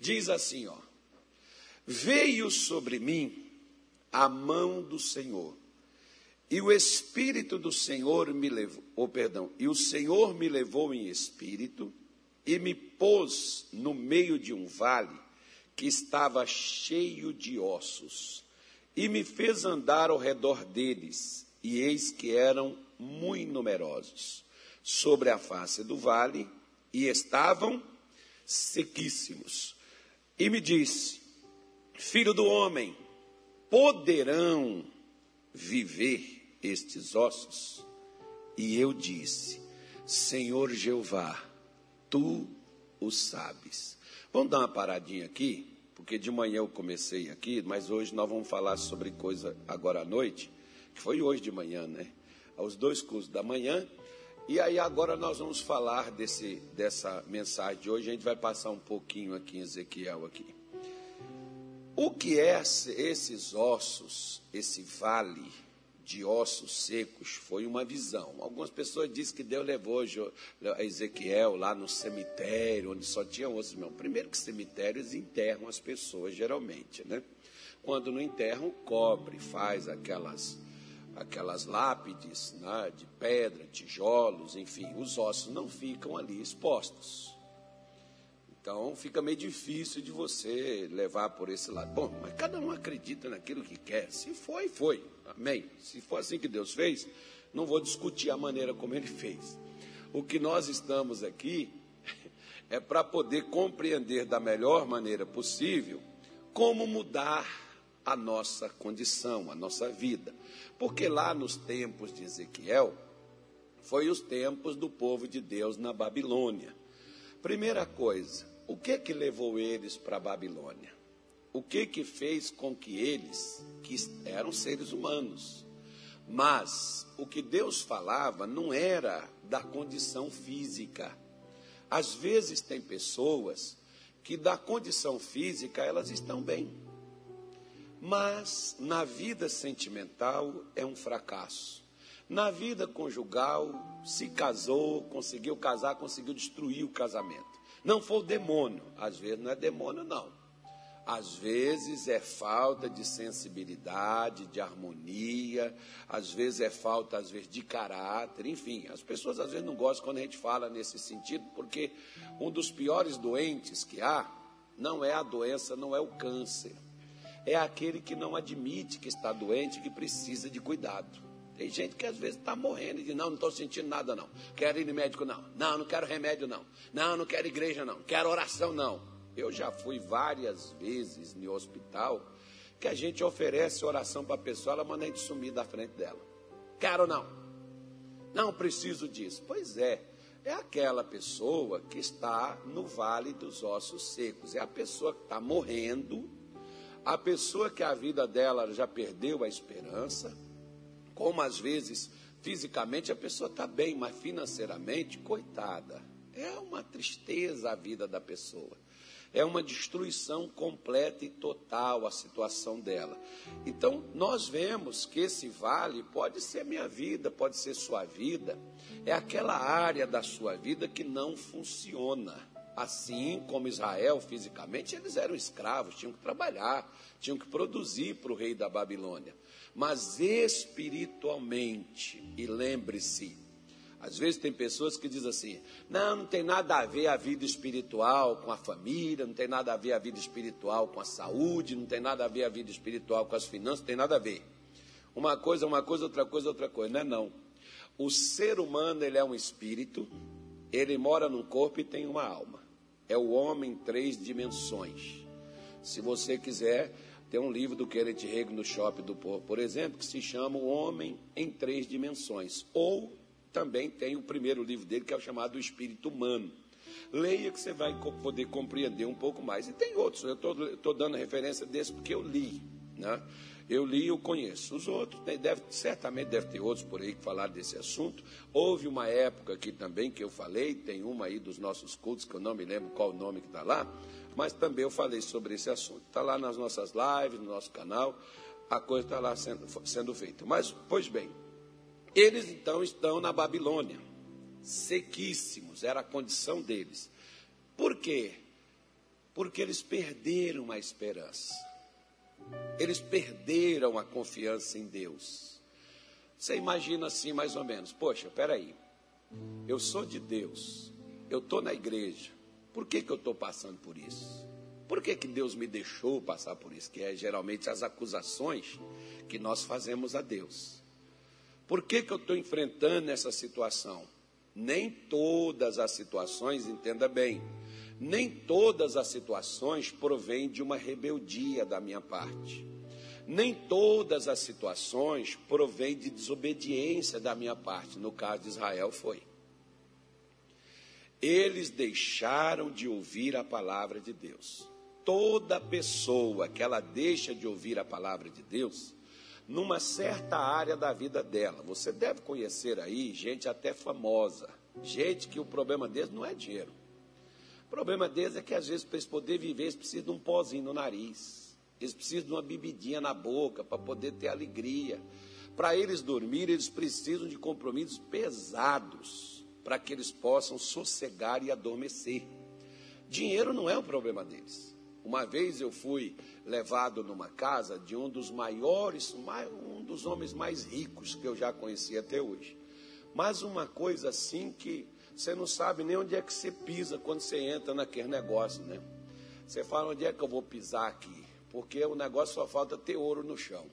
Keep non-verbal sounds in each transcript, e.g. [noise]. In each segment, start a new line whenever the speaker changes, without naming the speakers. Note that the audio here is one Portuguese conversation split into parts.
Diz assim, ó: Veio sobre mim a mão do Senhor. E o espírito do Senhor me levou, oh, perdão, e o Senhor me levou em espírito e me pôs no meio de um vale que estava cheio de ossos, e me fez andar ao redor deles, e eis que eram muito numerosos sobre a face do vale, e estavam sequíssimos. E me disse: Filho do homem, poderão viver estes ossos? E eu disse: Senhor Jeová, tu o sabes. Vamos dar uma paradinha aqui, porque de manhã eu comecei aqui, mas hoje nós vamos falar sobre coisa agora à noite, que foi hoje de manhã, né? Aos dois cursos da manhã. E aí agora nós vamos falar desse, dessa mensagem de hoje. A gente vai passar um pouquinho aqui em Ezequiel aqui. O que é esses ossos, esse vale de ossos secos? Foi uma visão. Algumas pessoas dizem que Deus levou Ezequiel lá no cemitério, onde só tinha ossos. Não, primeiro que cemitérios enterram as pessoas, geralmente, né? Quando não enterram, cobre, faz aquelas aquelas lápides né, de pedra, tijolos, enfim, os ossos não ficam ali expostos. Então fica meio difícil de você levar por esse lado. Bom, mas cada um acredita naquilo que quer. Se foi, foi. Amém. Se for assim que Deus fez, não vou discutir a maneira como ele fez. O que nós estamos aqui [laughs] é para poder compreender da melhor maneira possível como mudar a nossa condição, a nossa vida. Porque lá nos tempos de Ezequiel, foi os tempos do povo de Deus na Babilônia. Primeira coisa, o que que levou eles para a Babilônia? O que que fez com que eles, que eram seres humanos, mas o que Deus falava não era da condição física. Às vezes tem pessoas que da condição física elas estão bem, mas na vida sentimental é um fracasso. Na vida conjugal, se casou, conseguiu casar, conseguiu destruir o casamento. Não foi o demônio. Às vezes não é demônio, não. Às vezes é falta de sensibilidade, de harmonia, às vezes é falta, às vezes, de caráter, enfim. As pessoas às vezes não gostam quando a gente fala nesse sentido, porque um dos piores doentes que há não é a doença, não é o câncer. É aquele que não admite que está doente, que precisa de cuidado. Tem gente que às vezes está morrendo e diz, não, não estou sentindo nada não. Quero ir no médico não. Não, não quero remédio não. Não, não quero igreja não. Quero oração não. Eu já fui várias vezes no hospital que a gente oferece oração para a pessoa, ela manda a gente sumir da frente dela. Quero não. Não preciso disso. Pois é, é aquela pessoa que está no vale dos ossos secos. É a pessoa que está morrendo, a pessoa que a vida dela já perdeu a esperança como às vezes fisicamente a pessoa está bem, mas financeiramente, coitada. É uma tristeza a vida da pessoa. É uma destruição completa e total a situação dela. Então, nós vemos que esse vale pode ser minha vida, pode ser sua vida. É aquela área da sua vida que não funciona. Assim como Israel, fisicamente, eles eram escravos, tinham que trabalhar, tinham que produzir para o rei da Babilônia mas espiritualmente. E lembre-se, às vezes tem pessoas que dizem assim: não, não tem nada a ver a vida espiritual com a família, não tem nada a ver a vida espiritual com a saúde, não tem nada a ver a vida espiritual com as finanças, não tem nada a ver. Uma coisa uma coisa, outra coisa outra coisa. Não é não. O ser humano, ele é um espírito, ele mora num corpo e tem uma alma. É o homem em três dimensões. Se você quiser, tem um livro do Kenneth Rego no Shopping do Povo, por exemplo, que se chama O Homem em Três Dimensões. Ou também tem o primeiro livro dele, que é o chamado O Espírito Humano. Leia que você vai poder compreender um pouco mais. E tem outros, eu estou dando referência desse porque eu li. Né? Eu li e conheço. Os outros, deve, certamente deve ter outros por aí que falaram desse assunto. Houve uma época aqui também que eu falei, tem uma aí dos nossos cultos, que eu não me lembro qual o nome que está lá, mas também eu falei sobre esse assunto. Está lá nas nossas lives, no nosso canal, a coisa está lá sendo, sendo feita. Mas, pois bem, eles então estão na Babilônia, sequíssimos, era a condição deles. Por quê? Porque eles perderam a esperança. Eles perderam a confiança em Deus. Você imagina assim, mais ou menos: poxa, peraí, eu sou de Deus, eu estou na igreja, por que, que eu estou passando por isso? Por que, que Deus me deixou passar por isso? Que é geralmente as acusações que nós fazemos a Deus. Por que, que eu estou enfrentando essa situação? Nem todas as situações, entenda bem, nem todas as situações provêm de uma rebeldia da minha parte. Nem todas as situações provêm de desobediência da minha parte. No caso de Israel, foi. Eles deixaram de ouvir a palavra de Deus. Toda pessoa que ela deixa de ouvir a palavra de Deus, numa certa área da vida dela. Você deve conhecer aí gente até famosa, gente que o problema deles não é dinheiro. O problema deles é que às vezes para eles poderem viver, eles precisam de um pozinho no nariz. Eles precisam de uma bebidinha na boca para poder ter alegria. Para eles dormir, eles precisam de compromissos pesados para que eles possam sossegar e adormecer. Dinheiro não é o problema deles. Uma vez eu fui levado numa casa de um dos maiores, um dos homens mais ricos que eu já conheci até hoje. Mas uma coisa assim que você não sabe nem onde é que você pisa quando você entra naquele negócio, né? Você fala onde é que eu vou pisar aqui, porque o negócio só falta ter ouro no chão.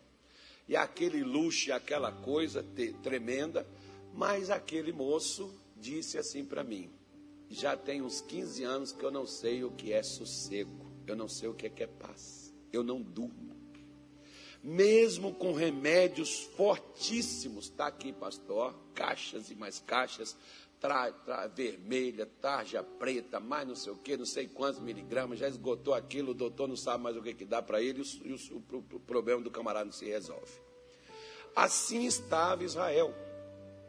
E aquele luxo, aquela coisa tremenda, mas aquele moço disse assim para mim: já tem uns 15 anos que eu não sei o que é sossego, eu não sei o que é, que é paz eu não durmo. Mesmo com remédios fortíssimos, está aqui, pastor, caixas e mais caixas, tra, tra, vermelha, tarja preta, mais não sei o que, não sei quantos miligramas, já esgotou aquilo, o doutor não sabe mais o que, que dá para ele e, o, o, o problema do camarada não se resolve. Assim estava Israel.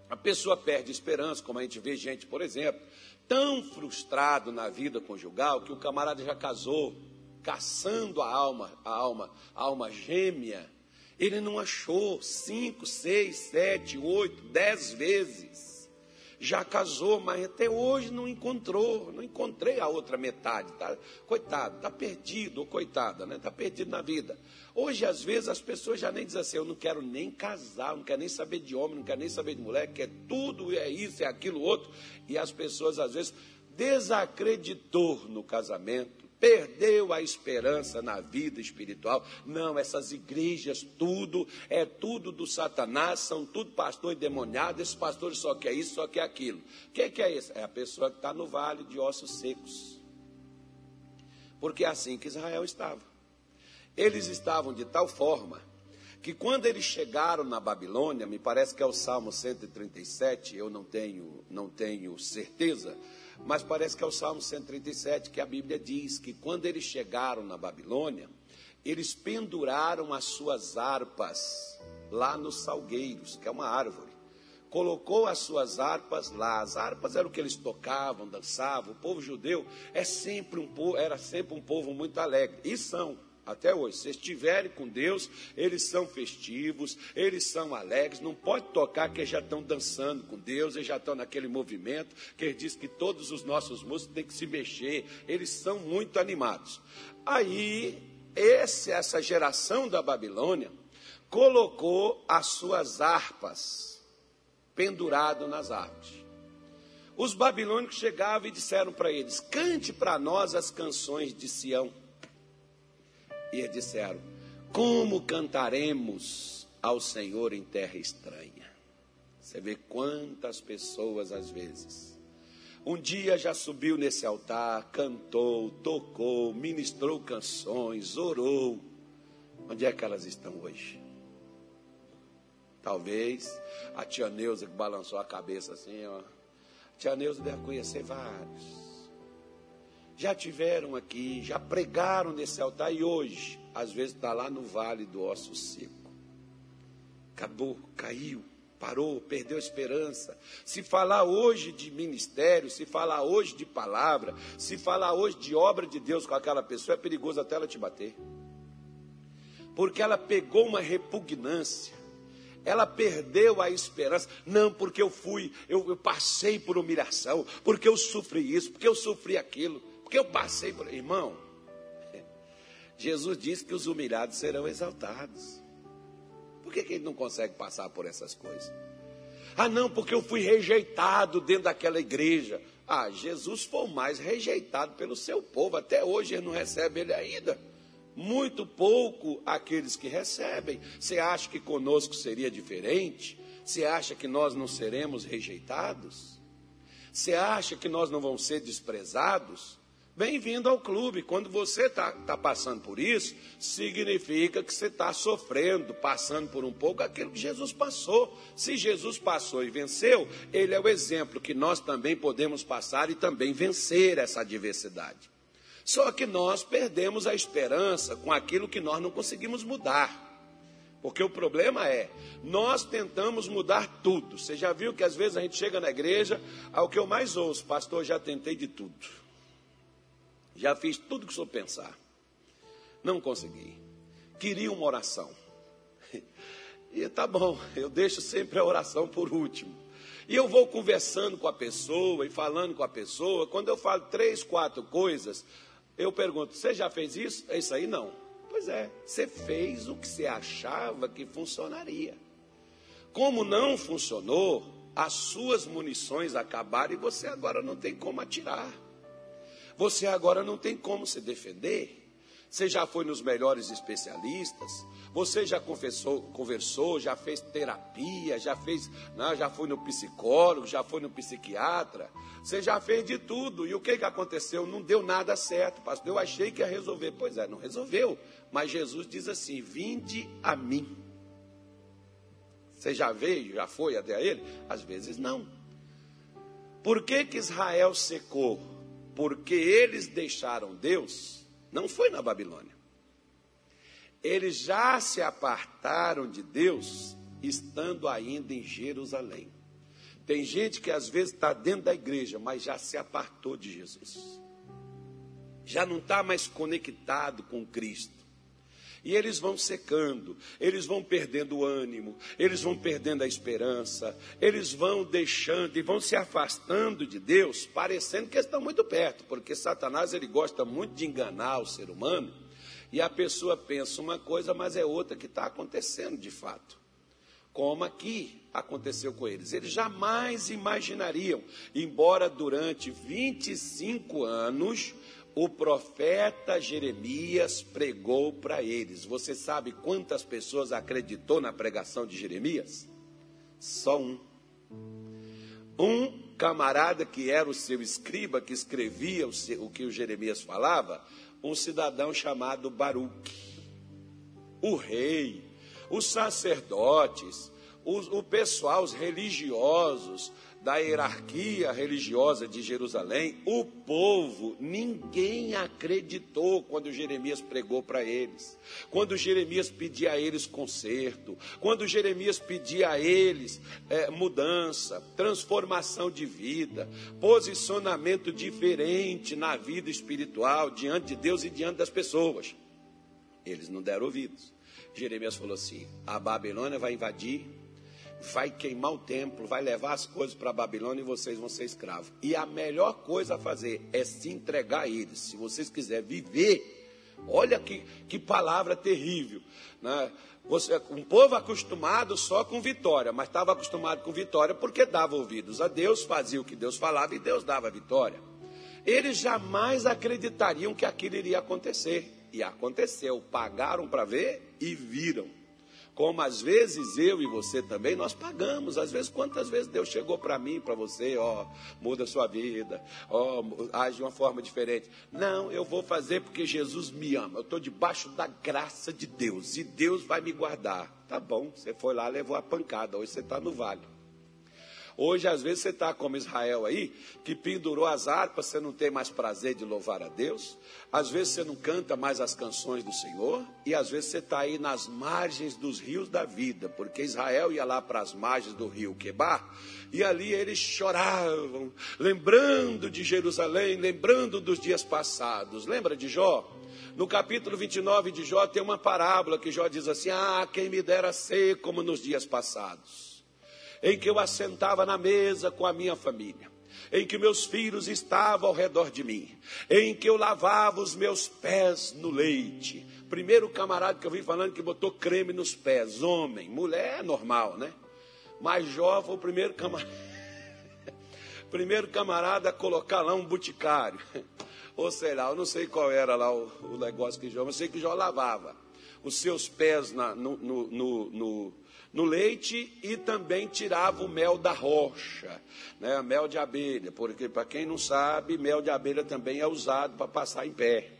A pessoa perde esperança, como a gente vê gente, por exemplo, tão frustrado na vida conjugal que o camarada já casou, caçando a alma, a alma, a alma gêmea, ele não achou cinco, seis, sete, oito, dez vezes. Já casou, mas até hoje não encontrou, não encontrei a outra metade. Tá, coitado, está perdido, ou coitada, né? Está perdido na vida. Hoje, às vezes, as pessoas já nem dizem assim, eu não quero nem casar, não quero nem saber de homem, não quero nem saber de mulher, quer tudo, é isso, é aquilo, outro. E as pessoas, às vezes, desacreditou no casamento, perdeu a esperança na vida espiritual. Não, essas igrejas, tudo, é tudo do Satanás, são tudo pastor endemoniado, esses pastores só quer isso, só quer aquilo. O que, que, é isso? É a pessoa que está no vale de ossos secos. Porque é assim que Israel estava. Eles estavam de tal forma que quando eles chegaram na Babilônia, me parece que é o Salmo 137, eu não tenho, não tenho certeza, mas parece que é o Salmo 137 que a Bíblia diz que quando eles chegaram na Babilônia, eles penduraram as suas harpas lá nos salgueiros, que é uma árvore. Colocou as suas harpas lá. As harpas eram o que eles tocavam, dançavam. O povo judeu é sempre um povo, era sempre um povo muito alegre. E são até hoje. Se estiverem com Deus, eles são festivos, eles são alegres. Não pode tocar que eles já estão dançando com Deus, eles já estão naquele movimento que diz que todos os nossos músicos têm que se mexer. Eles são muito animados. Aí, esse, essa geração da Babilônia colocou as suas harpas pendurado nas árvores. Os babilônicos chegavam e disseram para eles: Cante para nós as canções de Sião. E eles disseram: Como cantaremos ao Senhor em terra estranha? Você vê quantas pessoas às vezes. Um dia já subiu nesse altar, cantou, tocou, ministrou canções, orou. Onde é que elas estão hoje? Talvez a tia Neuza que balançou a cabeça assim, ó. A tia Neuza deve conhecer vários já tiveram aqui, já pregaram nesse altar e hoje, às vezes está lá no vale do osso seco. Acabou, caiu, parou, perdeu a esperança. Se falar hoje de ministério, se falar hoje de palavra, se falar hoje de obra de Deus com aquela pessoa, é perigoso até ela te bater. Porque ela pegou uma repugnância ela perdeu a esperança. Não, porque eu fui, eu, eu, passei por humilhação, porque eu sofri isso, porque eu sofri aquilo. Porque eu passei por. Irmão, [laughs] Jesus disse que os humilhados serão exaltados. Por que, que ele não consegue passar por essas coisas? Ah, não, porque eu fui rejeitado dentro daquela igreja. Ah, Jesus foi mais rejeitado pelo seu povo. Até hoje ele não recebe ele ainda. Muito pouco aqueles que recebem. Você acha que conosco seria diferente? Você acha que nós não seremos rejeitados? Você acha que nós não vamos ser desprezados? Bem-vindo ao clube. Quando você está tá passando por isso, significa que você está sofrendo, passando por um pouco aquilo que Jesus passou. Se Jesus passou e venceu, ele é o exemplo que nós também podemos passar e também vencer essa adversidade. Só que nós perdemos a esperança com aquilo que nós não conseguimos mudar. Porque o problema é, nós tentamos mudar tudo. Você já viu que às vezes a gente chega na igreja, ao que eu mais ouço, pastor, já tentei de tudo. Já fiz tudo que o senhor pensar. Não consegui. Queria uma oração. [laughs] E tá bom, eu deixo sempre a oração por último. E eu vou conversando com a pessoa e falando com a pessoa. Quando eu falo três, quatro coisas, eu pergunto: Você já fez isso? É isso aí? Não. Pois é, você fez o que você achava que funcionaria. Como não funcionou, as suas munições acabaram e você agora não tem como atirar. Você agora não tem como se defender. Você já foi nos melhores especialistas, você já confessou, conversou, já fez terapia, já fez, não, né, já foi no psicólogo, já foi no psiquiatra, você já fez de tudo. E o que, que aconteceu? Não deu nada certo, pastor. Eu achei que ia resolver. Pois é, não resolveu. Mas Jesus diz assim: vinde a mim. Você já veio, já foi até ele? Às vezes não. Por que, que Israel secou? Porque eles deixaram Deus, não foi na Babilônia. Eles já se apartaram de Deus estando ainda em Jerusalém. Tem gente que às vezes está dentro da igreja, mas já se apartou de Jesus. Já não está mais conectado com Cristo. E eles vão secando, eles vão perdendo o ânimo, eles vão perdendo a esperança, eles vão deixando e vão se afastando de Deus, parecendo que estão muito perto, porque Satanás ele gosta muito de enganar o ser humano, e a pessoa pensa uma coisa, mas é outra que está acontecendo de fato. Como aqui aconteceu com eles. Eles jamais imaginariam, embora durante 25 anos o profeta Jeremias pregou para eles. Você sabe quantas pessoas acreditou na pregação de Jeremias? Só um. Um camarada que era o seu escriba, que escrevia o que o Jeremias falava, um cidadão chamado Baruque. O rei, os sacerdotes, o, o pessoal, os religiosos, da hierarquia religiosa de Jerusalém, o povo, ninguém acreditou quando Jeremias pregou para eles, quando Jeremias pedia a eles conserto, quando Jeremias pedia a eles é, mudança, transformação de vida, posicionamento diferente na vida espiritual, diante de Deus e diante das pessoas. Eles não deram ouvidos. Jeremias falou assim: a Babilônia vai invadir vai queimar o templo, vai levar as coisas para a Babilônia e vocês vão ser escravos. E a melhor coisa a fazer é se entregar a eles. Se vocês quiserem viver, olha que, que palavra terrível. Né? Você, um povo acostumado só com vitória, mas estava acostumado com vitória porque dava ouvidos a Deus, fazia o que Deus falava e Deus dava vitória. Eles jamais acreditariam que aquilo iria acontecer. E aconteceu, pagaram para ver e viram. Como às vezes eu e você também, nós pagamos. Às vezes, quantas vezes Deus chegou para mim, para você, ó, muda a sua vida, ó, age de uma forma diferente. Não, eu vou fazer porque Jesus me ama. Eu estou debaixo da graça de Deus e Deus vai me guardar. Tá bom, você foi lá, levou a pancada, hoje você está no vale. Hoje, às vezes, você está como Israel aí, que pendurou as harpas, você não tem mais prazer de louvar a Deus. Às vezes, você não canta mais as canções do Senhor. E às vezes, você está aí nas margens dos rios da vida, porque Israel ia lá para as margens do rio Quebar. E ali eles choravam, lembrando de Jerusalém, lembrando dos dias passados. Lembra de Jó? No capítulo 29 de Jó tem uma parábola que Jó diz assim: Ah, quem me dera ser como nos dias passados em que eu assentava na mesa com a minha família, em que meus filhos estavam ao redor de mim, em que eu lavava os meus pés no leite. Primeiro camarada que eu vi falando que botou creme nos pés, homem, mulher é normal, né? Mas Jó foi o primeiro camarada, [laughs] primeiro camarada a colocar lá um boticário. [laughs] Ou sei lá, eu não sei qual era lá o, o negócio que Jó, mas sei que Jó lavava os seus pés na, no, no, no, no leite e também tirava o mel da rocha, né? mel de abelha, porque para quem não sabe, mel de abelha também é usado para passar em pé.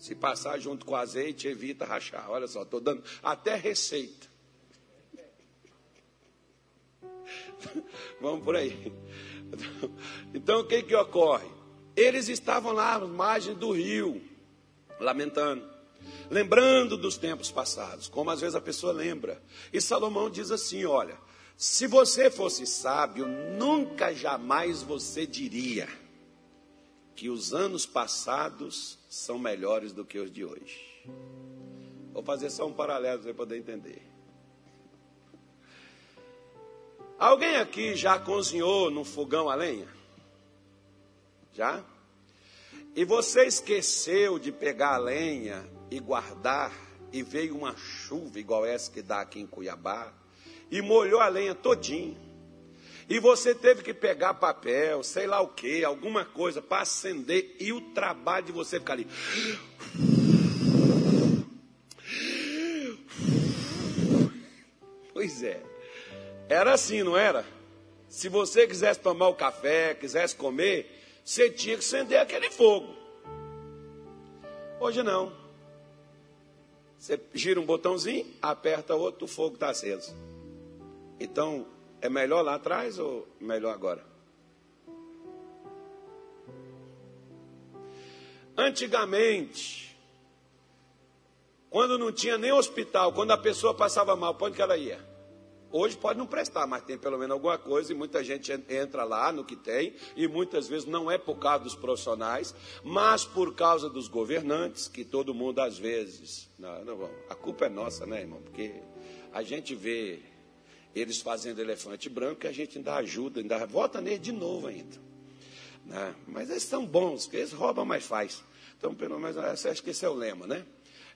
Se passar junto com azeite, evita rachar. Olha só, estou dando até receita. [laughs] Vamos por aí. Então, o que, que ocorre? Eles estavam lá à margem do rio, lamentando lembrando dos tempos passados, como às vezes a pessoa lembra. E Salomão diz assim: olha, se você fosse sábio, nunca jamais você diria que os anos passados são melhores do que os de hoje. Vou fazer só um paralelo para você poder entender. Alguém aqui já cozinhou no fogão a lenha? Já? E você esqueceu de pegar a lenha e guardar, e veio uma chuva igual essa que dá aqui em Cuiabá, e molhou a lenha todinha. E você teve que pegar papel, sei lá o que, alguma coisa para acender, e o trabalho de você ficar ali. Pois é. Era assim, não era? Se você quisesse tomar o café, quisesse comer, você tinha que acender aquele fogo. Hoje não. Você gira um botãozinho, aperta outro, o fogo está aceso. Então, é melhor lá atrás ou melhor agora? Antigamente, quando não tinha nem hospital, quando a pessoa passava mal, para onde que ela ia? Hoje pode não prestar, mas tem pelo menos alguma coisa e muita gente entra lá no que tem e muitas vezes não é por causa dos profissionais, mas por causa dos governantes, que todo mundo às vezes. Não, não, a culpa é nossa, né, irmão? Porque a gente vê eles fazendo elefante branco e a gente ainda ajuda, ainda vota nele de novo ainda. Né? Mas eles são bons, porque eles roubam, mas faz. Então, pelo menos, acho que esse é o lema, né?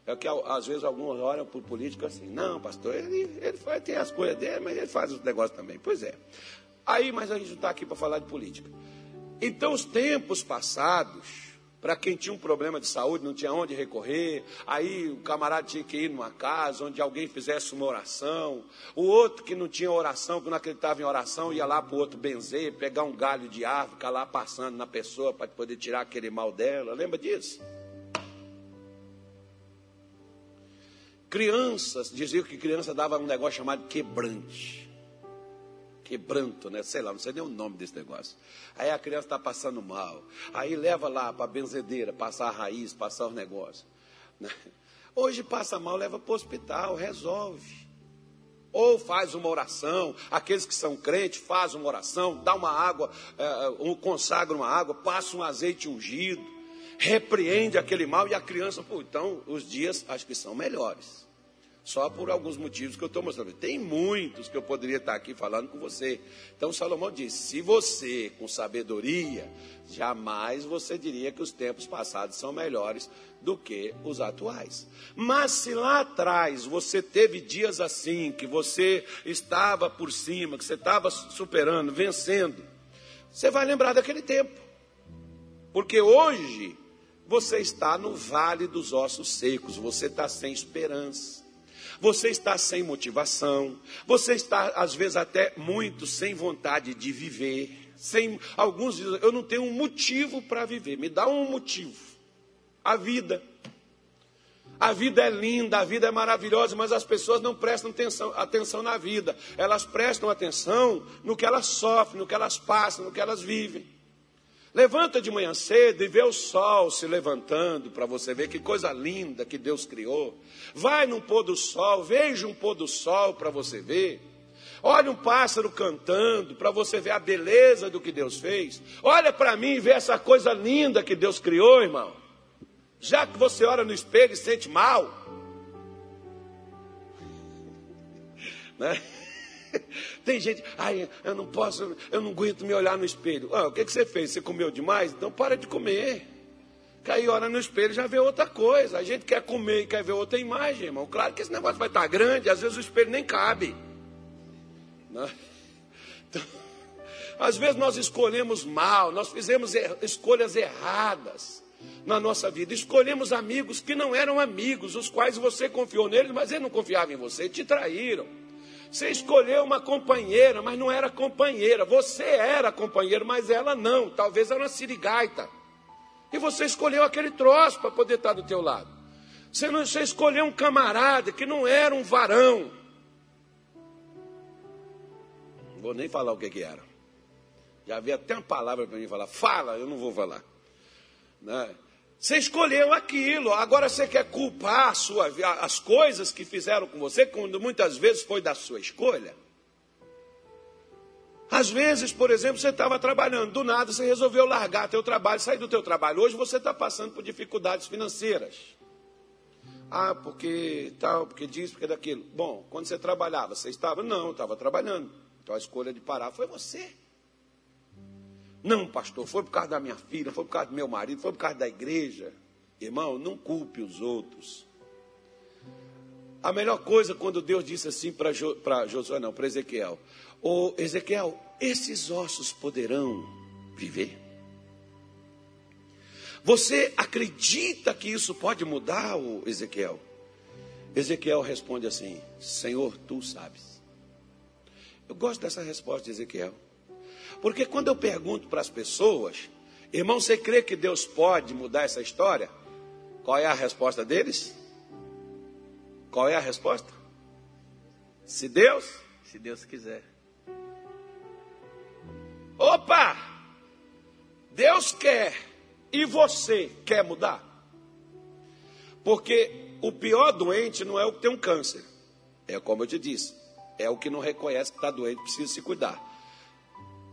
É que às vezes alguns olham o político assim, não, pastor, ele, ele faz, tem as coisas dele, mas ele faz os negócios também. Pois é. Aí, mas a gente não está aqui para falar de política. Então, os tempos passados, para quem tinha um problema de saúde, não tinha onde recorrer, aí o camarada tinha que ir numa casa onde alguém fizesse uma oração, o outro que não tinha oração, que não acreditava em oração, ia lá para o outro benzer, pegar um galho de árvore, ficar lá passando na pessoa para poder tirar aquele mal dela. Lembra disso? Crianças, diziam que criança dava um negócio chamado quebrante. Quebranto, né? Sei lá, não sei nem o nome desse negócio. Aí a criança está passando mal. Aí leva lá para a benzedeira, passar a raiz, passar os negócios. Né? Hoje passa mal, leva para o hospital, resolve. Ou faz uma oração, aqueles que são crentes, faz uma oração, dá uma água, um, consagra uma água, passa um azeite ungido repreende aquele mal e a criança, pô, então os dias acho que são melhores. Só por alguns motivos que eu estou mostrando. Tem muitos que eu poderia estar aqui falando com você. Então Salomão diz: se você, com sabedoria, jamais você diria que os tempos passados são melhores do que os atuais. Mas se lá atrás você teve dias assim, que você estava por cima, que você estava superando, vencendo, você vai lembrar daquele tempo. Porque hoje você está no vale dos ossos secos, você está sem esperança, você está sem motivação, você está, às vezes, até muito sem vontade de viver. Sem, alguns dizem, eu não tenho um motivo para viver, me dá um motivo. A vida. A vida é linda, a vida é maravilhosa, mas as pessoas não prestam atenção, atenção na vida, elas prestam atenção no que elas sofrem, no que elas passam, no que elas vivem. Levanta de manhã cedo e vê o sol se levantando para você ver que coisa linda que Deus criou. Vai no pôr do sol, veja um pôr do sol para você ver. Olha um pássaro cantando para você ver a beleza do que Deus fez. Olha para mim e vê essa coisa linda que Deus criou, irmão. Já que você olha no espelho e sente mal, [laughs] né? Tem gente, ai, eu não posso, eu não aguento me olhar no espelho. Ah, o que, que você fez? Você comeu demais? Então para de comer. Cai olha no espelho já vê outra coisa. A gente quer comer e quer ver outra imagem, irmão. Claro que esse negócio vai estar grande, às vezes o espelho nem cabe. Né? Então, às vezes nós escolhemos mal, nós fizemos er escolhas erradas na nossa vida. Escolhemos amigos que não eram amigos, os quais você confiou neles, mas eles não confiavam em você, te traíram. Você escolheu uma companheira, mas não era companheira. Você era companheiro, mas ela não. Talvez era uma sirigaita. E você escolheu aquele troço para poder estar do teu lado. Você, não, você escolheu um camarada que não era um varão. Não vou nem falar o que, que era. Já havia até uma palavra para mim falar. Fala, eu não vou falar. Né? Você escolheu aquilo, agora você quer culpar sua, as coisas que fizeram com você, quando muitas vezes foi da sua escolha. Às vezes, por exemplo, você estava trabalhando, do nada você resolveu largar teu trabalho, sair do teu trabalho. Hoje você está passando por dificuldades financeiras. Ah, porque tal, porque disso, porque daquilo. Bom, quando você trabalhava, você estava? Não, estava trabalhando. Então a escolha de parar foi você. Não, pastor, foi por causa da minha filha, foi por causa do meu marido, foi por causa da igreja. Irmão, não culpe os outros. A melhor coisa quando Deus disse assim para jo, Josué, não, para Ezequiel: Ô Ezequiel, esses ossos poderão viver? Você acredita que isso pode mudar, o Ezequiel? Ezequiel responde assim: Senhor, tu sabes. Eu gosto dessa resposta de Ezequiel. Porque quando eu pergunto para as pessoas, irmão, você crê que Deus pode mudar essa história? Qual é a resposta deles? Qual é a resposta? Se Deus,
se Deus quiser.
Opa! Deus quer e você quer mudar? Porque o pior doente não é o que tem um câncer, é como eu te disse, é o que não reconhece que está doente, precisa se cuidar.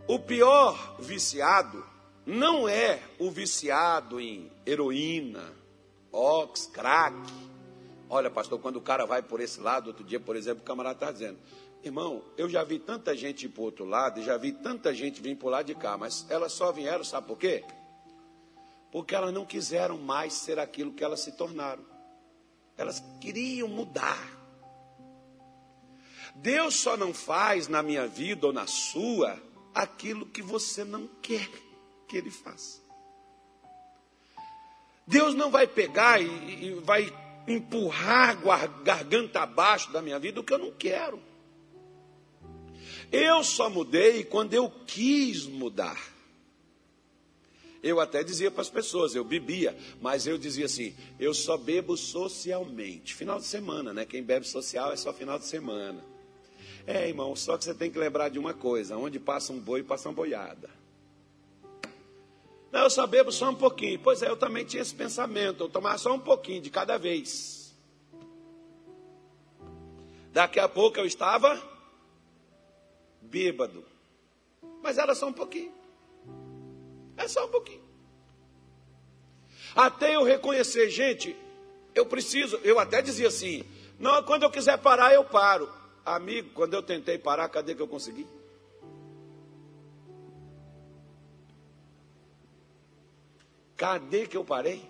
O pior viciado não é o viciado em heroína, ox, crack. Olha, pastor, quando o cara vai por esse lado, outro dia, por exemplo, o camarada está dizendo: Irmão, eu já vi tanta gente ir para o outro lado, e já vi tanta gente vir por lá de cá, mas elas só vieram, sabe por quê? Porque elas não quiseram mais ser aquilo que elas se tornaram. Elas queriam mudar. Deus só não faz na minha vida ou na sua aquilo que você não quer que ele faça. Deus não vai pegar e, e vai empurrar garganta abaixo da minha vida o que eu não quero. Eu só mudei quando eu quis mudar. Eu até dizia para as pessoas, eu bebia, mas eu dizia assim: eu só bebo socialmente. Final de semana, né? Quem bebe social é só final de semana. É, irmão, só que você tem que lembrar de uma coisa: onde passa um boi, passa uma boiada. Não, eu só bebo só um pouquinho. Pois é, eu também tinha esse pensamento: eu tomar só um pouquinho de cada vez. Daqui a pouco eu estava bêbado. Mas era só um pouquinho. É só um pouquinho. Até eu reconhecer, gente, eu preciso, eu até dizia assim: não, quando eu quiser parar, eu paro. Amigo, quando eu tentei parar, cadê que eu consegui? Cadê que eu parei?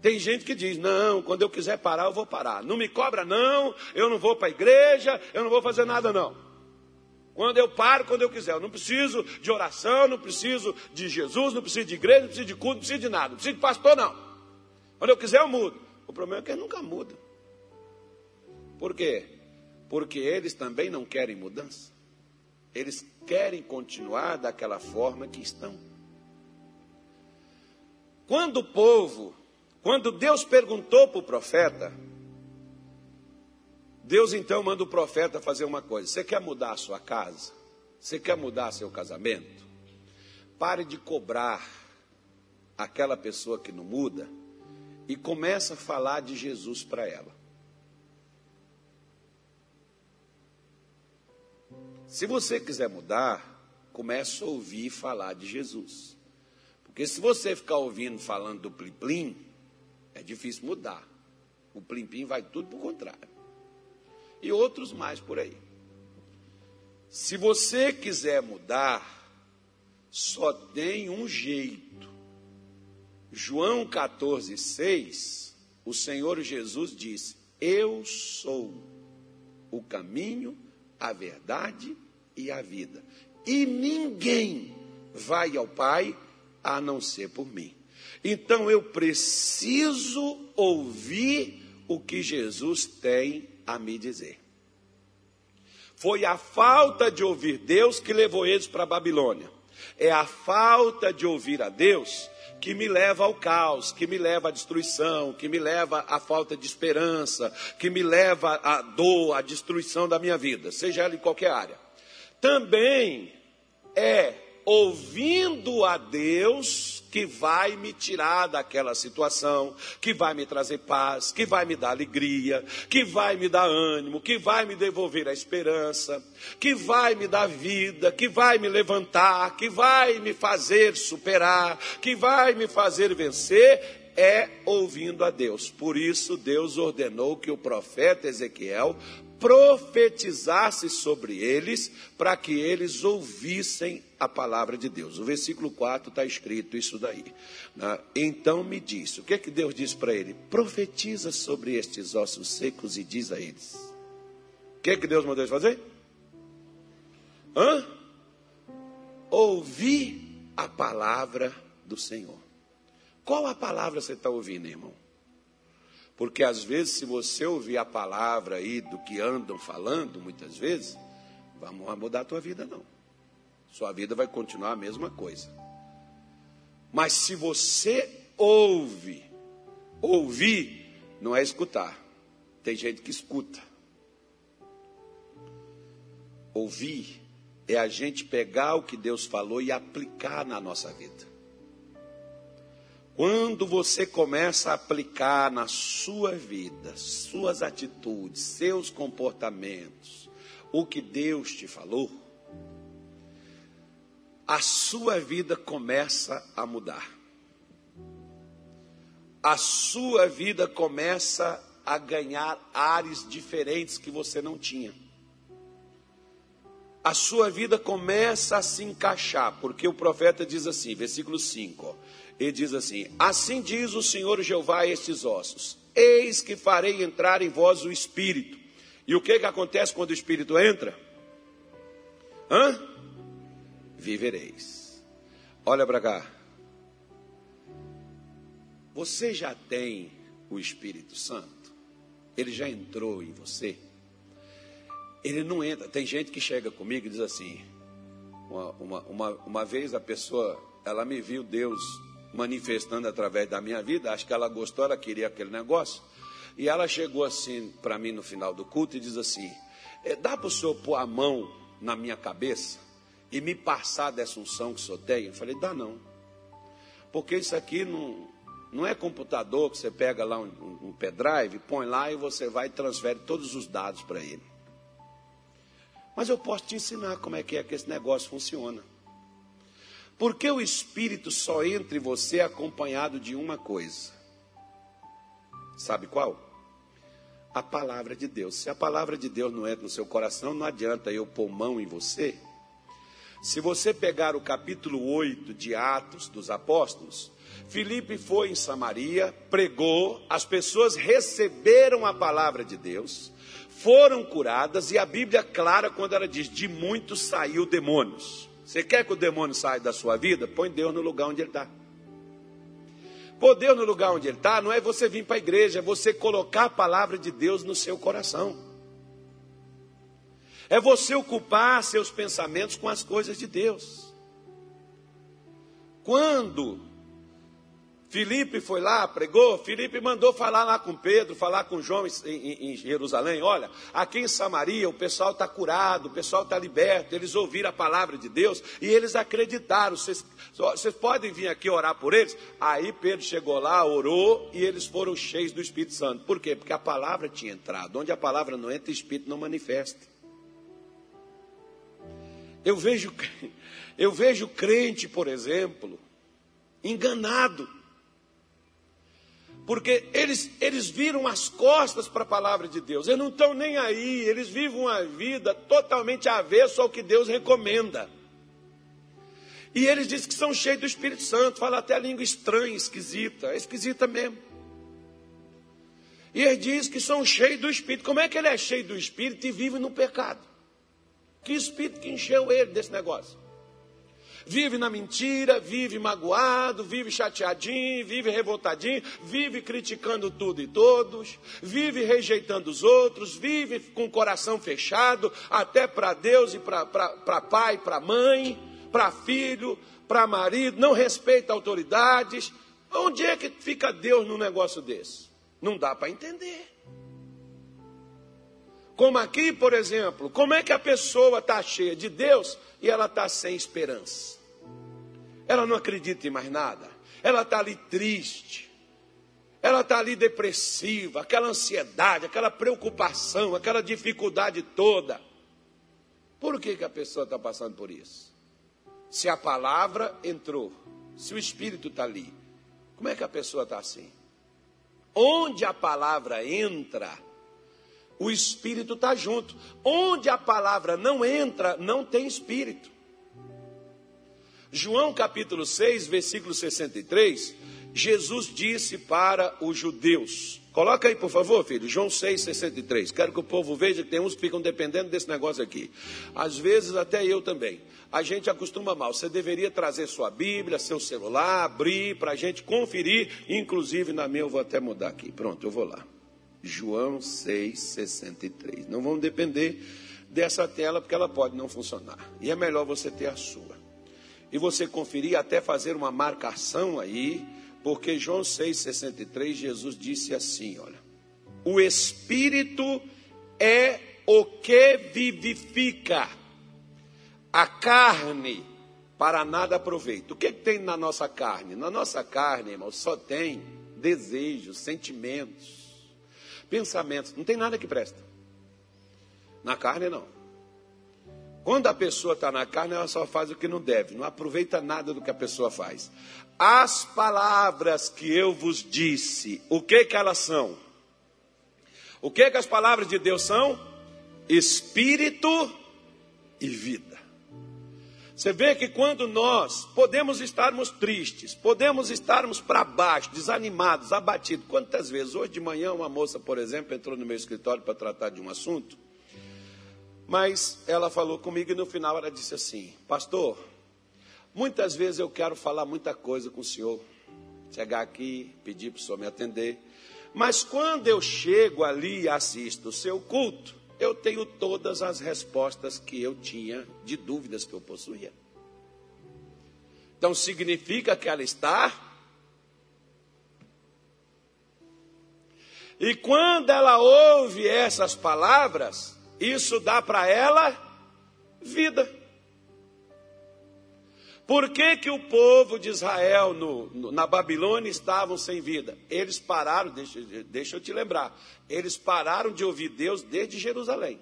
Tem gente que diz: não, quando eu quiser parar, eu vou parar. Não me cobra, não, eu não vou para a igreja, eu não vou fazer nada, não. Quando eu paro, quando eu quiser. Eu não preciso de oração, não preciso de Jesus, não preciso de igreja, não preciso de culto, não preciso de nada. Não preciso de pastor, não. Quando eu quiser, eu mudo. O problema é que ele nunca muda. Por quê? Porque eles também não querem mudança. Eles querem continuar daquela forma que estão. Quando o povo, quando Deus perguntou para o profeta, Deus então manda o profeta fazer uma coisa: você quer mudar a sua casa? Você quer mudar seu casamento? Pare de cobrar aquela pessoa que não muda e começa a falar de Jesus para ela. Se você quiser mudar, comece a ouvir falar de Jesus. Porque se você ficar ouvindo falando do plim-plim, é difícil mudar. O plim-plim vai tudo para o contrário. E outros mais por aí. Se você quiser mudar, só tem um jeito. João 14, 6, o Senhor Jesus disse: Eu sou o caminho, a verdade e a vida. E ninguém vai ao Pai a não ser por mim. Então eu preciso ouvir o que Jesus tem a me dizer. Foi a falta de ouvir Deus que levou eles para a Babilônia. É a falta de ouvir a Deus que me leva ao caos, que me leva à destruição, que me leva à falta de esperança, que me leva à dor, à destruição da minha vida, seja ela em qualquer área. Também é ouvindo a Deus que vai me tirar daquela situação, que vai me trazer paz, que vai me dar alegria, que vai me dar ânimo, que vai me devolver a esperança, que vai me dar vida, que vai me levantar, que vai me fazer superar, que vai me fazer vencer. É ouvindo a Deus. Por isso, Deus ordenou que o profeta Ezequiel profetizasse sobre eles, para que eles ouvissem a palavra de Deus. O versículo 4 está escrito isso daí. Né? Então me disse: o que é que Deus disse para ele? Profetiza sobre estes ossos secos e diz a eles. O que é que Deus mandou eles fazer? Hã? Ouvir a palavra do Senhor. Qual a palavra você está ouvindo, irmão? Porque às vezes, se você ouvir a palavra aí do que andam falando, muitas vezes, vamos mudar a tua vida, não. Sua vida vai continuar a mesma coisa. Mas se você ouve, ouvir não é escutar. Tem gente que escuta. Ouvir é a gente pegar o que Deus falou e aplicar na nossa vida. Quando você começa a aplicar na sua vida, suas atitudes, seus comportamentos, o que Deus te falou, a sua vida começa a mudar. A sua vida começa a ganhar ares diferentes que você não tinha. A sua vida começa a se encaixar, porque o profeta diz assim, versículo 5, ó, e diz assim: Assim diz o Senhor Jeová a estes ossos: Eis que farei entrar em vós o espírito. E o que, que acontece quando o espírito entra? Hã? Vivereis. Olha para cá. Você já tem o Espírito Santo? Ele já entrou em você? Ele não entra. Tem gente que chega comigo e diz assim: uma, uma, uma, uma vez a pessoa, ela me viu Deus manifestando através da minha vida. Acho que ela gostou, ela queria aquele negócio. E ela chegou assim para mim no final do culto e diz assim: é, dá para o senhor pôr a mão na minha cabeça e me passar dessa unção que o senhor tem? Eu falei: dá não. Porque isso aqui não, não é computador que você pega lá um, um, pendrive, põe lá e você vai e transfere todos os dados para ele. Mas eu posso te ensinar como é que é que esse negócio funciona. Porque o Espírito só entra em você acompanhado de uma coisa. Sabe qual? A palavra de Deus. Se a palavra de Deus não entra no seu coração, não adianta eu pôr mão em você. Se você pegar o capítulo 8 de Atos dos Apóstolos, Filipe foi em Samaria, pregou, as pessoas receberam a palavra de Deus, foram curadas, e a Bíblia é clara quando ela diz: de muitos saiu demônios. Você quer que o demônio saia da sua vida? Põe Deus no lugar onde ele está. Pôr Deus no lugar onde ele está não é você vir para a igreja, é você colocar a palavra de Deus no seu coração. É você ocupar seus pensamentos com as coisas de Deus. Quando Filipe foi lá, pregou. Filipe mandou falar lá com Pedro, falar com João em, em Jerusalém. Olha, aqui em Samaria o pessoal está curado, o pessoal está liberto. Eles ouviram a palavra de Deus e eles acreditaram. Vocês, vocês podem vir aqui orar por eles? Aí Pedro chegou lá, orou e eles foram cheios do Espírito Santo. Por quê? Porque a palavra tinha entrado. Onde a palavra não entra, o Espírito não manifesta. Eu vejo, [laughs] eu vejo crente, por exemplo, enganado Porque eles, eles viram as costas para a palavra de Deus, eles não estão nem aí, eles vivem uma vida totalmente avesso ao que Deus recomenda. E eles dizem que são cheios do Espírito Santo, falam até a língua estranha, esquisita, é esquisita mesmo. E ele diz que são cheios do Espírito. Como é que ele é cheio do Espírito e vive no pecado? Que Espírito que encheu ele desse negócio? Vive na mentira, vive magoado, vive chateadinho, vive revoltadinho, vive criticando tudo e todos, vive rejeitando os outros, vive com o coração fechado, até para Deus e para pai, para mãe, para filho, para marido, não respeita autoridades. Onde é que fica Deus num negócio desse? Não dá para entender. Como aqui, por exemplo, como é que a pessoa está cheia de Deus e ela está sem esperança? Ela não acredita em mais nada. Ela está ali triste. Ela está ali depressiva, aquela ansiedade, aquela preocupação, aquela dificuldade toda. Por que, que a pessoa está passando por isso? Se a palavra entrou, se o Espírito está ali, como é que a pessoa está assim? Onde a palavra entra, o Espírito está junto. Onde a palavra não entra, não tem Espírito. João capítulo 6, versículo 63, Jesus disse para os judeus. Coloca aí, por favor, filho, João 6, 63. Quero que o povo veja que tem uns que ficam dependendo desse negócio aqui. Às vezes, até eu também. A gente acostuma mal. Você deveria trazer sua Bíblia, seu celular, abrir para a gente conferir. Inclusive, na minha, eu vou até mudar aqui. Pronto, eu vou lá. João 6, 63. Não vamos depender dessa tela, porque ela pode não funcionar. E é melhor você ter a sua e você conferir, até fazer uma marcação aí, porque João 6,63, Jesus disse assim: olha, o Espírito é o que vivifica, a carne para nada aproveita. O que, que tem na nossa carne? Na nossa carne, irmão, só tem desejos, sentimentos, pensamentos, não tem nada que presta. Na carne, não. Quando a pessoa está na carne, ela só faz o que não deve, não aproveita nada do que a pessoa faz. As palavras que eu vos disse, o que que elas são? O que que as palavras de Deus são? Espírito e vida. Você vê que quando nós podemos estarmos tristes, podemos estarmos para baixo, desanimados, abatidos. Quantas vezes? Hoje de manhã, uma moça, por exemplo, entrou no meu escritório para tratar de um assunto. Mas ela falou comigo e no final ela disse assim: Pastor, muitas vezes eu quero falar muita coisa com o senhor, chegar aqui, pedir para o senhor me atender, mas quando eu chego ali e assisto o seu culto, eu tenho todas as respostas que eu tinha de dúvidas que eu possuía. Então significa que ela está. E quando ela ouve essas palavras, isso dá para ela vida. Por que, que o povo de Israel no, no, na Babilônia estavam sem vida? Eles pararam, deixa, deixa eu te lembrar, eles pararam de ouvir Deus desde Jerusalém.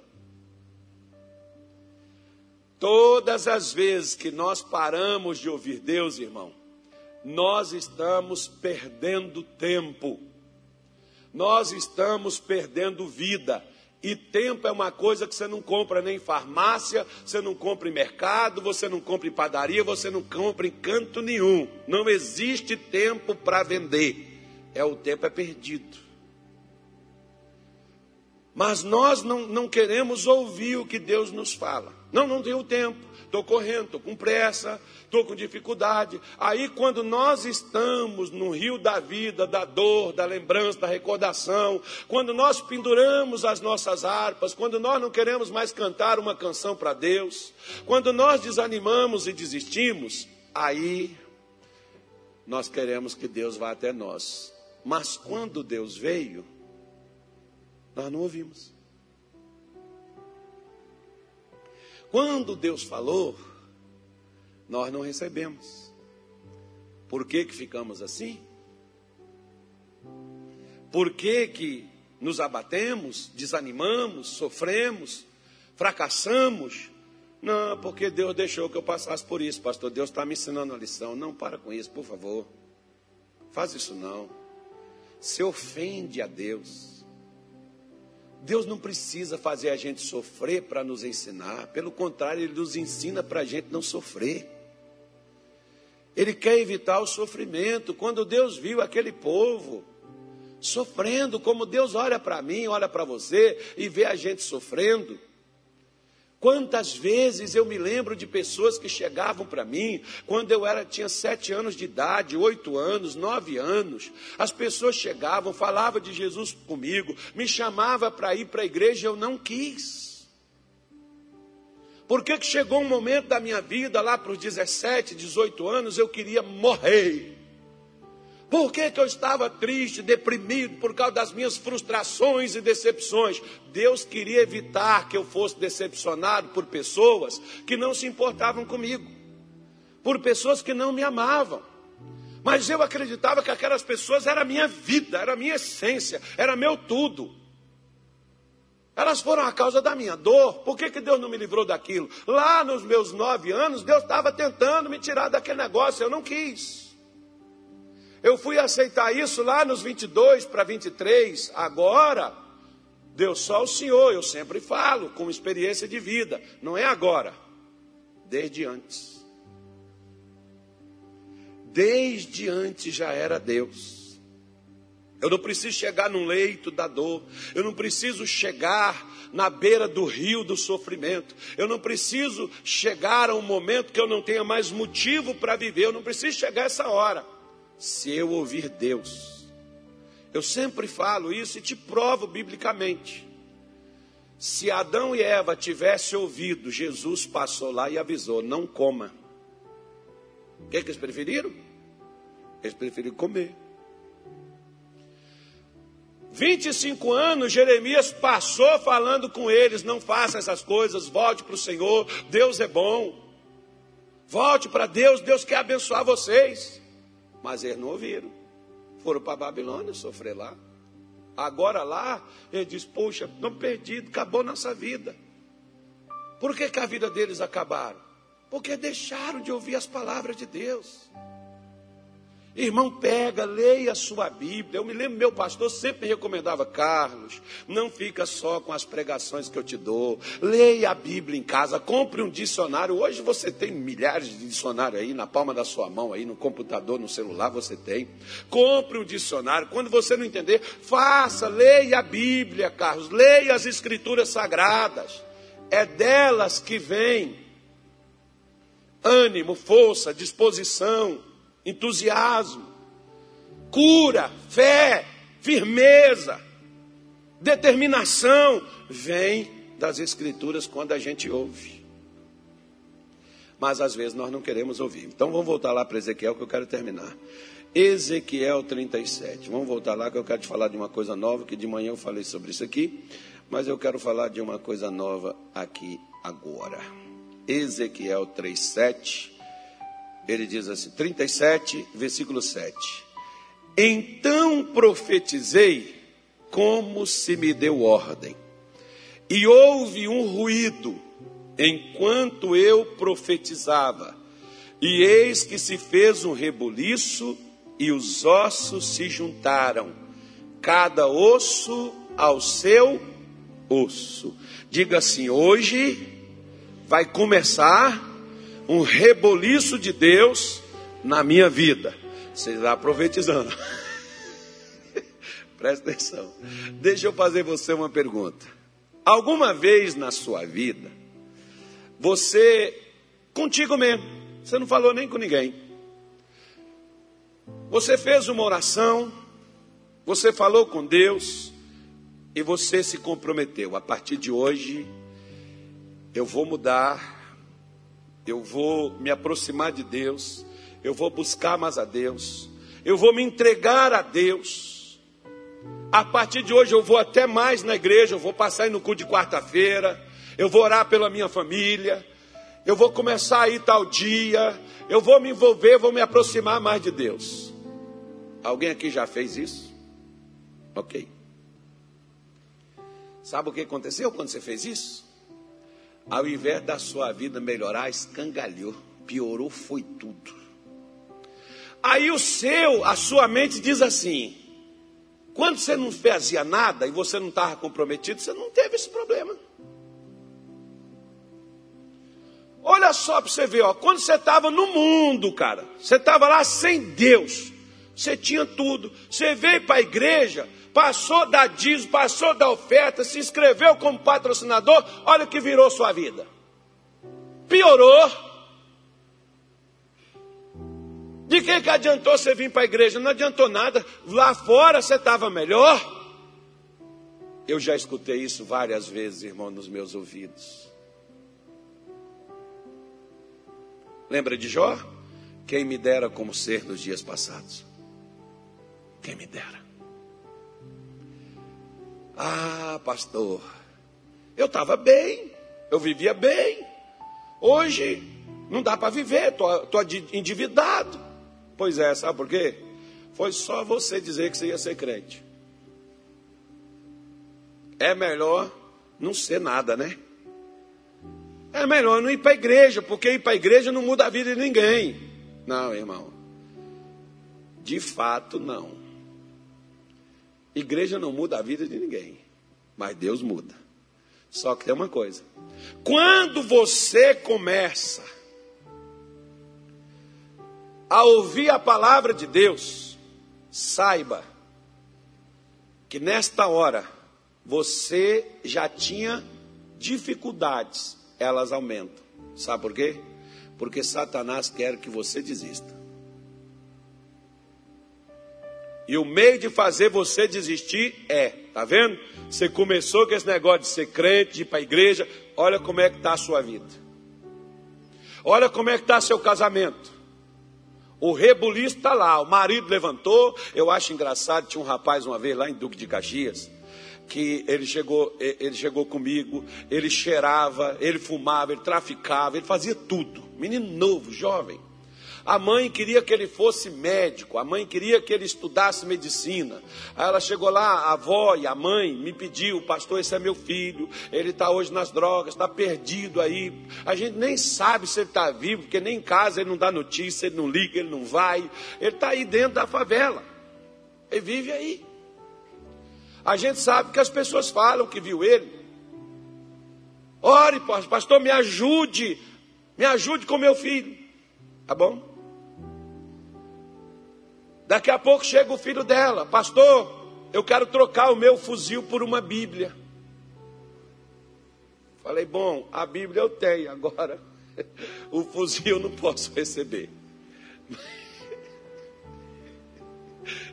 Todas as vezes que nós paramos de ouvir Deus, irmão, nós estamos perdendo tempo, nós estamos perdendo vida. E tempo é uma coisa que você não compra nem em farmácia, você não compra em mercado, você não compra em padaria, você não compra em canto nenhum. Não existe tempo para vender. É o tempo é perdido. Mas nós não, não queremos ouvir o que Deus nos fala. Não, não tenho tempo. Estou correndo, estou com pressa, estou com dificuldade. Aí, quando nós estamos no rio da vida, da dor, da lembrança, da recordação, quando nós penduramos as nossas harpas, quando nós não queremos mais cantar uma canção para Deus, quando nós desanimamos e desistimos, aí nós queremos que Deus vá até nós. Mas quando Deus veio, nós não ouvimos. Quando Deus falou, nós não recebemos. Por que, que ficamos assim? Por que, que nos abatemos, desanimamos, sofremos, fracassamos? Não, porque Deus deixou que eu passasse por isso, pastor. Deus está me ensinando a lição. Não, para com isso, por favor. Faz isso não. Você ofende a Deus. Deus não precisa fazer a gente sofrer para nos ensinar, pelo contrário, Ele nos ensina para a gente não sofrer. Ele quer evitar o sofrimento. Quando Deus viu aquele povo sofrendo, como Deus olha para mim, olha para você e vê a gente sofrendo. Quantas vezes eu me lembro de pessoas que chegavam para mim quando eu era tinha sete anos de idade, oito anos, nove anos. As pessoas chegavam, falavam de Jesus comigo, me chamava para ir para a igreja, eu não quis. Porque que chegou um momento da minha vida, lá para os 17, 18 anos, eu queria morrer. Por que, que eu estava triste, deprimido por causa das minhas frustrações e decepções? Deus queria evitar que eu fosse decepcionado por pessoas que não se importavam comigo, por pessoas que não me amavam. Mas eu acreditava que aquelas pessoas era a minha vida, era a minha essência, era meu tudo. Elas foram a causa da minha dor. Por que, que Deus não me livrou daquilo? Lá nos meus nove anos, Deus estava tentando me tirar daquele negócio, eu não quis. Eu fui aceitar isso lá nos 22 para 23. Agora, Deus só o Senhor, eu sempre falo, com experiência de vida. Não é agora, desde antes. Desde antes já era Deus. Eu não preciso chegar no leito da dor. Eu não preciso chegar na beira do rio do sofrimento. Eu não preciso chegar a um momento que eu não tenha mais motivo para viver. Eu não preciso chegar a essa hora se eu ouvir Deus. Eu sempre falo isso e te provo biblicamente. Se Adão e Eva tivessem ouvido, Jesus passou lá e avisou: não coma. O que, que eles preferiram? Eles preferiram comer. 25 anos, Jeremias passou falando com eles: não faça essas coisas, volte para o Senhor, Deus é bom. Volte para Deus, Deus quer abençoar vocês. Mas eles não ouviram. Foram para Babilônia sofrer lá. Agora lá, ele diz: Poxa, estamos perdidos, acabou nossa vida. Por que, que a vida deles acabaram? Porque deixaram de ouvir as palavras de Deus. Irmão, pega, leia a sua Bíblia. Eu me lembro, meu pastor sempre recomendava, Carlos, não fica só com as pregações que eu te dou. Leia a Bíblia em casa, compre um dicionário. Hoje você tem milhares de dicionários aí na palma da sua mão, aí no computador, no celular você tem. Compre um dicionário. Quando você não entender, faça, leia a Bíblia, Carlos. Leia as escrituras sagradas. É delas que vem ânimo, força, disposição entusiasmo, cura, fé, firmeza, determinação, vem das Escrituras quando a gente ouve. Mas às vezes nós não queremos ouvir. Então vamos voltar lá para Ezequiel que eu quero terminar. Ezequiel 37. Vamos voltar lá que eu quero te falar de uma coisa nova, que de manhã eu falei sobre isso aqui, mas eu quero falar de uma coisa nova aqui agora. Ezequiel 37 ele diz assim, 37, versículo 7. Então profetizei como se me deu ordem, e houve um ruído enquanto eu profetizava, e eis que se fez um rebuliço, e os ossos se juntaram, cada osso ao seu osso. Diga assim: hoje vai começar um reboliço de Deus na minha vida. Você está profetizando. [laughs] Presta atenção. Deixa eu fazer você uma pergunta. Alguma vez na sua vida, você, contigo mesmo, você não falou nem com ninguém. Você fez uma oração, você falou com Deus e você se comprometeu. A partir de hoje, eu vou mudar eu vou me aproximar de Deus, eu vou buscar mais a Deus, eu vou me entregar a Deus. A partir de hoje eu vou até mais na igreja, eu vou passar aí no culto de quarta-feira, eu vou orar pela minha família, eu vou começar aí tal dia, eu vou me envolver, vou me aproximar mais de Deus. Alguém aqui já fez isso? Ok. Sabe o que aconteceu quando você fez isso? Ao invés da sua vida melhorar, escangalhou, piorou, foi tudo. Aí o seu, a sua mente diz assim: Quando você não fazia nada e você não estava comprometido, você não teve esse problema. Olha só para você ver, ó, quando você estava no mundo, cara, você estava lá sem Deus, você tinha tudo, você veio para a igreja, passou da dízimo, passou da oferta, se inscreveu como patrocinador, olha o que virou sua vida. Piorou. De que, que adiantou você vir para a igreja? Não adiantou nada. Lá fora você estava melhor. Eu já escutei isso várias vezes, irmão, nos meus ouvidos. Lembra de Jó? Quem me dera como ser nos dias passados. Quem me dera. Ah, pastor, eu estava bem, eu vivia bem. Hoje não dá para viver, estou endividado. Pois é, sabe por quê? Foi só você dizer que você ia ser crente. É melhor não ser nada, né? É melhor não ir para a igreja, porque ir para a igreja não muda a vida de ninguém. Não, irmão. De fato, não. Igreja não muda a vida de ninguém, mas Deus muda. Só que tem uma coisa: quando você começa a ouvir a palavra de Deus, saiba que nesta hora você já tinha dificuldades elas aumentam. Sabe por quê? Porque Satanás quer que você desista. E o meio de fazer você desistir é, tá vendo? Você começou com esse negócio de ser crente, de ir para a igreja, olha como é que está a sua vida. Olha como é que está seu casamento. O rebuliço está lá, o marido levantou. Eu acho engraçado, tinha um rapaz uma vez lá em Duque de Caxias, que ele chegou, ele chegou comigo, ele cheirava, ele fumava, ele traficava, ele fazia tudo. Menino novo, jovem. A mãe queria que ele fosse médico, a mãe queria que ele estudasse medicina. Aí ela chegou lá, a avó e a mãe me pediu, pastor, esse é meu filho, ele está hoje nas drogas, está perdido aí. A gente nem sabe se ele está vivo, porque nem em casa ele não dá notícia, ele não liga, ele não vai. Ele está aí dentro da favela. Ele vive aí. A gente sabe que as pessoas falam que viu ele. Ore, pastor, me ajude. Me ajude com meu filho. Tá bom? Daqui a pouco chega o filho dela. Pastor, eu quero trocar o meu fuzil por uma Bíblia. Falei, bom, a Bíblia eu tenho, agora [laughs] o fuzil eu não posso receber. [laughs]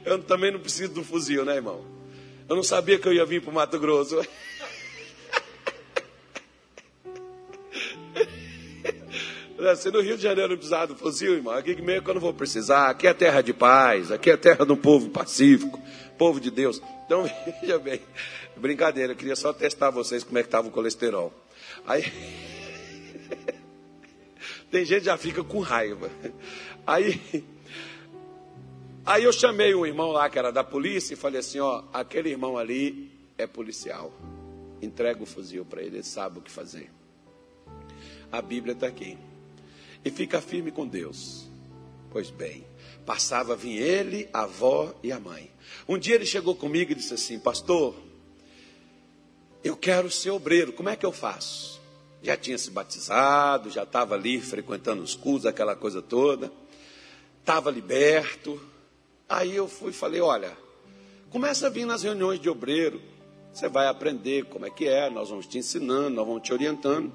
Eu também não preciso do fuzil, né, irmão? Eu não sabia que eu ia vir para o Mato Grosso. [laughs] Se no Rio de Janeiro não precisar do fuzil, irmão, aqui meio que eu não vou precisar. Aqui é terra de paz, aqui é terra do povo pacífico, povo de Deus. Então, [laughs] veja bem, brincadeira, eu queria só testar vocês como é que estava o colesterol. Aí, [laughs] tem gente que já fica com raiva. Aí, Aí eu chamei um irmão lá que era da polícia e falei assim: ó, aquele irmão ali é policial. Entrega o fuzil para ele, ele sabe o que fazer. A Bíblia está aqui. E fica firme com Deus. Pois bem, passava, vinha ele, a avó e a mãe. Um dia ele chegou comigo e disse assim: Pastor, eu quero ser obreiro, como é que eu faço? Já tinha se batizado, já estava ali frequentando os cultos, aquela coisa toda, estava liberto, Aí eu fui e falei: olha, começa a vir nas reuniões de obreiro, você vai aprender como é que é, nós vamos te ensinando, nós vamos te orientando.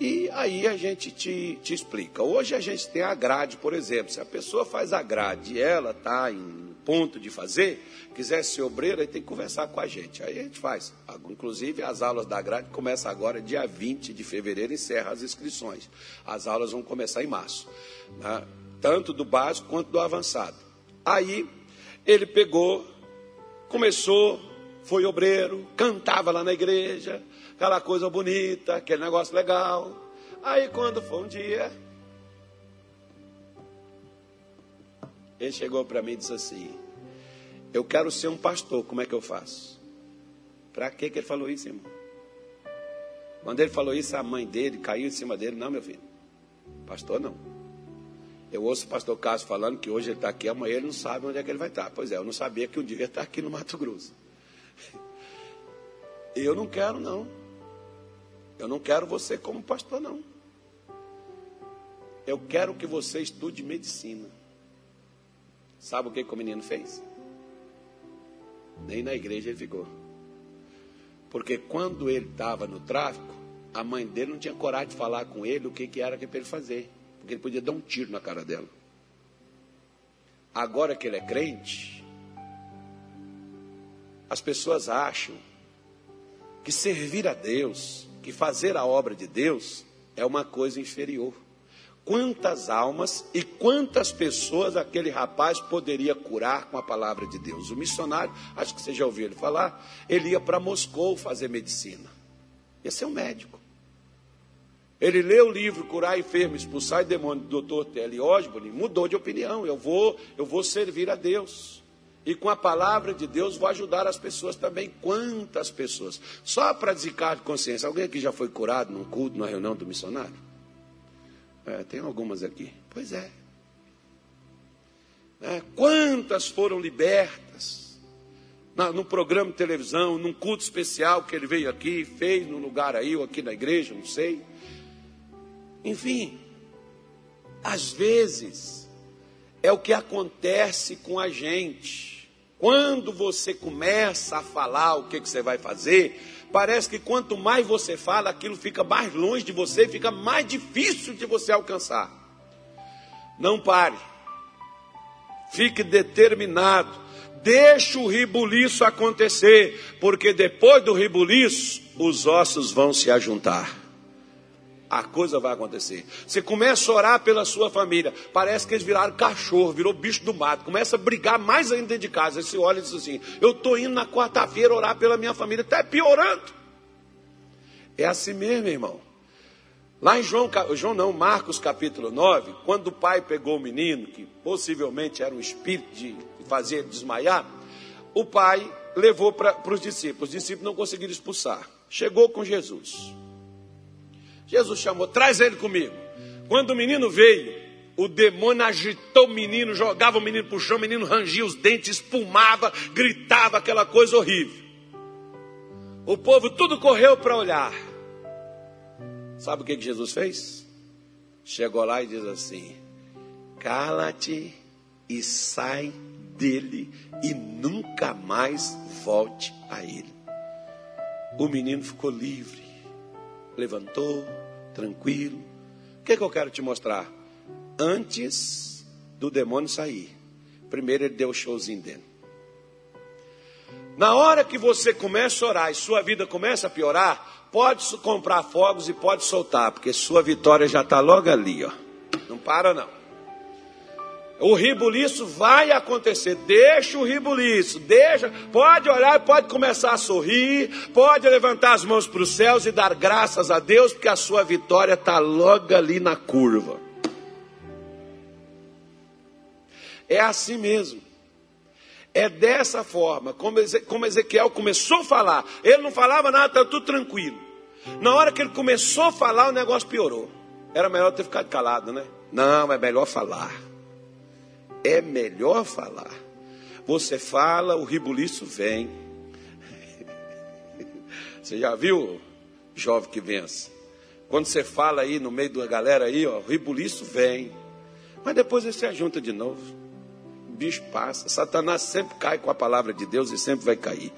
E aí a gente te, te explica. Hoje a gente tem a grade, por exemplo. Se a pessoa faz a grade e ela está em ponto de fazer, quiser ser obreira, aí tem que conversar com a gente. Aí a gente faz. Inclusive, as aulas da grade começam agora, dia 20 de fevereiro, encerra as inscrições. As aulas vão começar em março. Né? Tanto do básico quanto do avançado. Aí ele pegou, começou, foi obreiro, cantava lá na igreja, aquela coisa bonita, aquele negócio legal. Aí quando foi um dia, ele chegou para mim e disse assim: Eu quero ser um pastor, como é que eu faço? Para que ele falou isso, irmão? Quando ele falou isso, a mãe dele caiu em cima dele: Não, meu filho, pastor não. Eu ouço o pastor Cássio falando que hoje ele está aqui, amanhã ele não sabe onde é que ele vai estar. Pois é, eu não sabia que um dia ia estar aqui no Mato Grosso. Eu não quero, não. Eu não quero você como pastor, não. Eu quero que você estude medicina. Sabe o que, que o menino fez? Nem na igreja ele ficou. Porque quando ele estava no tráfico, a mãe dele não tinha coragem de falar com ele o que, que era que para ele fazer. Porque ele podia dar um tiro na cara dela. Agora que ele é crente, as pessoas acham que servir a Deus, que fazer a obra de Deus, é uma coisa inferior. Quantas almas e quantas pessoas aquele rapaz poderia curar com a palavra de Deus? O missionário, acho que você já ouviu ele falar, ele ia para Moscou fazer medicina. Ia ser um médico. Ele leu o livro Curar Enfermo, Expulsar Demônio do Dr. T.L. Osborne, mudou de opinião. Eu vou, eu vou servir a Deus. E com a palavra de Deus vou ajudar as pessoas também. Quantas pessoas? Só para desencargo de consciência. Alguém aqui já foi curado num culto, numa reunião do missionário? É, tem algumas aqui. Pois é. é quantas foram libertas? Na, no programa de televisão, num culto especial que ele veio aqui, fez num lugar aí, ou aqui na igreja, não sei. Enfim, às vezes é o que acontece com a gente. Quando você começa a falar o que, que você vai fazer, parece que quanto mais você fala, aquilo fica mais longe de você, fica mais difícil de você alcançar. Não pare. Fique determinado. Deixe o ribuliço acontecer, porque depois do ribuliço, os ossos vão se ajuntar a coisa vai acontecer. Você começa a orar pela sua família, parece que eles viraram cachorro, virou bicho do mato, começa a brigar mais ainda dentro de casa. Aí você olha e diz assim: Eu estou indo na quarta-feira orar pela minha família, está piorando. É assim mesmo, irmão. Lá em João, João não, Marcos capítulo 9, quando o pai pegou o menino, que possivelmente era um espírito de fazer desmaiar, o pai levou para os discípulos. Os discípulos não conseguiram expulsar. Chegou com Jesus. Jesus chamou, traz ele comigo. Quando o menino veio, o demônio agitou o menino, jogava o menino para o chão, o menino rangia os dentes, espumava, gritava aquela coisa horrível. O povo tudo correu para olhar. Sabe o que, que Jesus fez? Chegou lá e diz assim: cala-te e sai dele e nunca mais volte a ele. O menino ficou livre levantou, tranquilo. O que, é que eu quero te mostrar? Antes do demônio sair, primeiro ele deu o showzinho dele. Na hora que você começa a orar e sua vida começa a piorar, pode comprar fogos e pode soltar, porque sua vitória já está logo ali, ó. Não para não. O ribuliço vai acontecer. Deixa o ribuliço, deixa. Pode olhar, pode começar a sorrir, pode levantar as mãos para os céus e dar graças a Deus, porque a sua vitória está logo ali na curva. É assim mesmo. É dessa forma, como Ezequiel começou a falar. Ele não falava nada, estava tudo tranquilo. Na hora que ele começou a falar, o negócio piorou. Era melhor ter ficado calado, né? Não, é melhor falar é melhor falar. Você fala, o ribuliço vem. [laughs] Você já viu, jovem que vence? Quando você fala aí no meio da galera aí, ó, o ribuliço vem. Mas depois ele se ajunta de novo. O bicho passa. Satanás sempre cai com a palavra de Deus e sempre vai cair.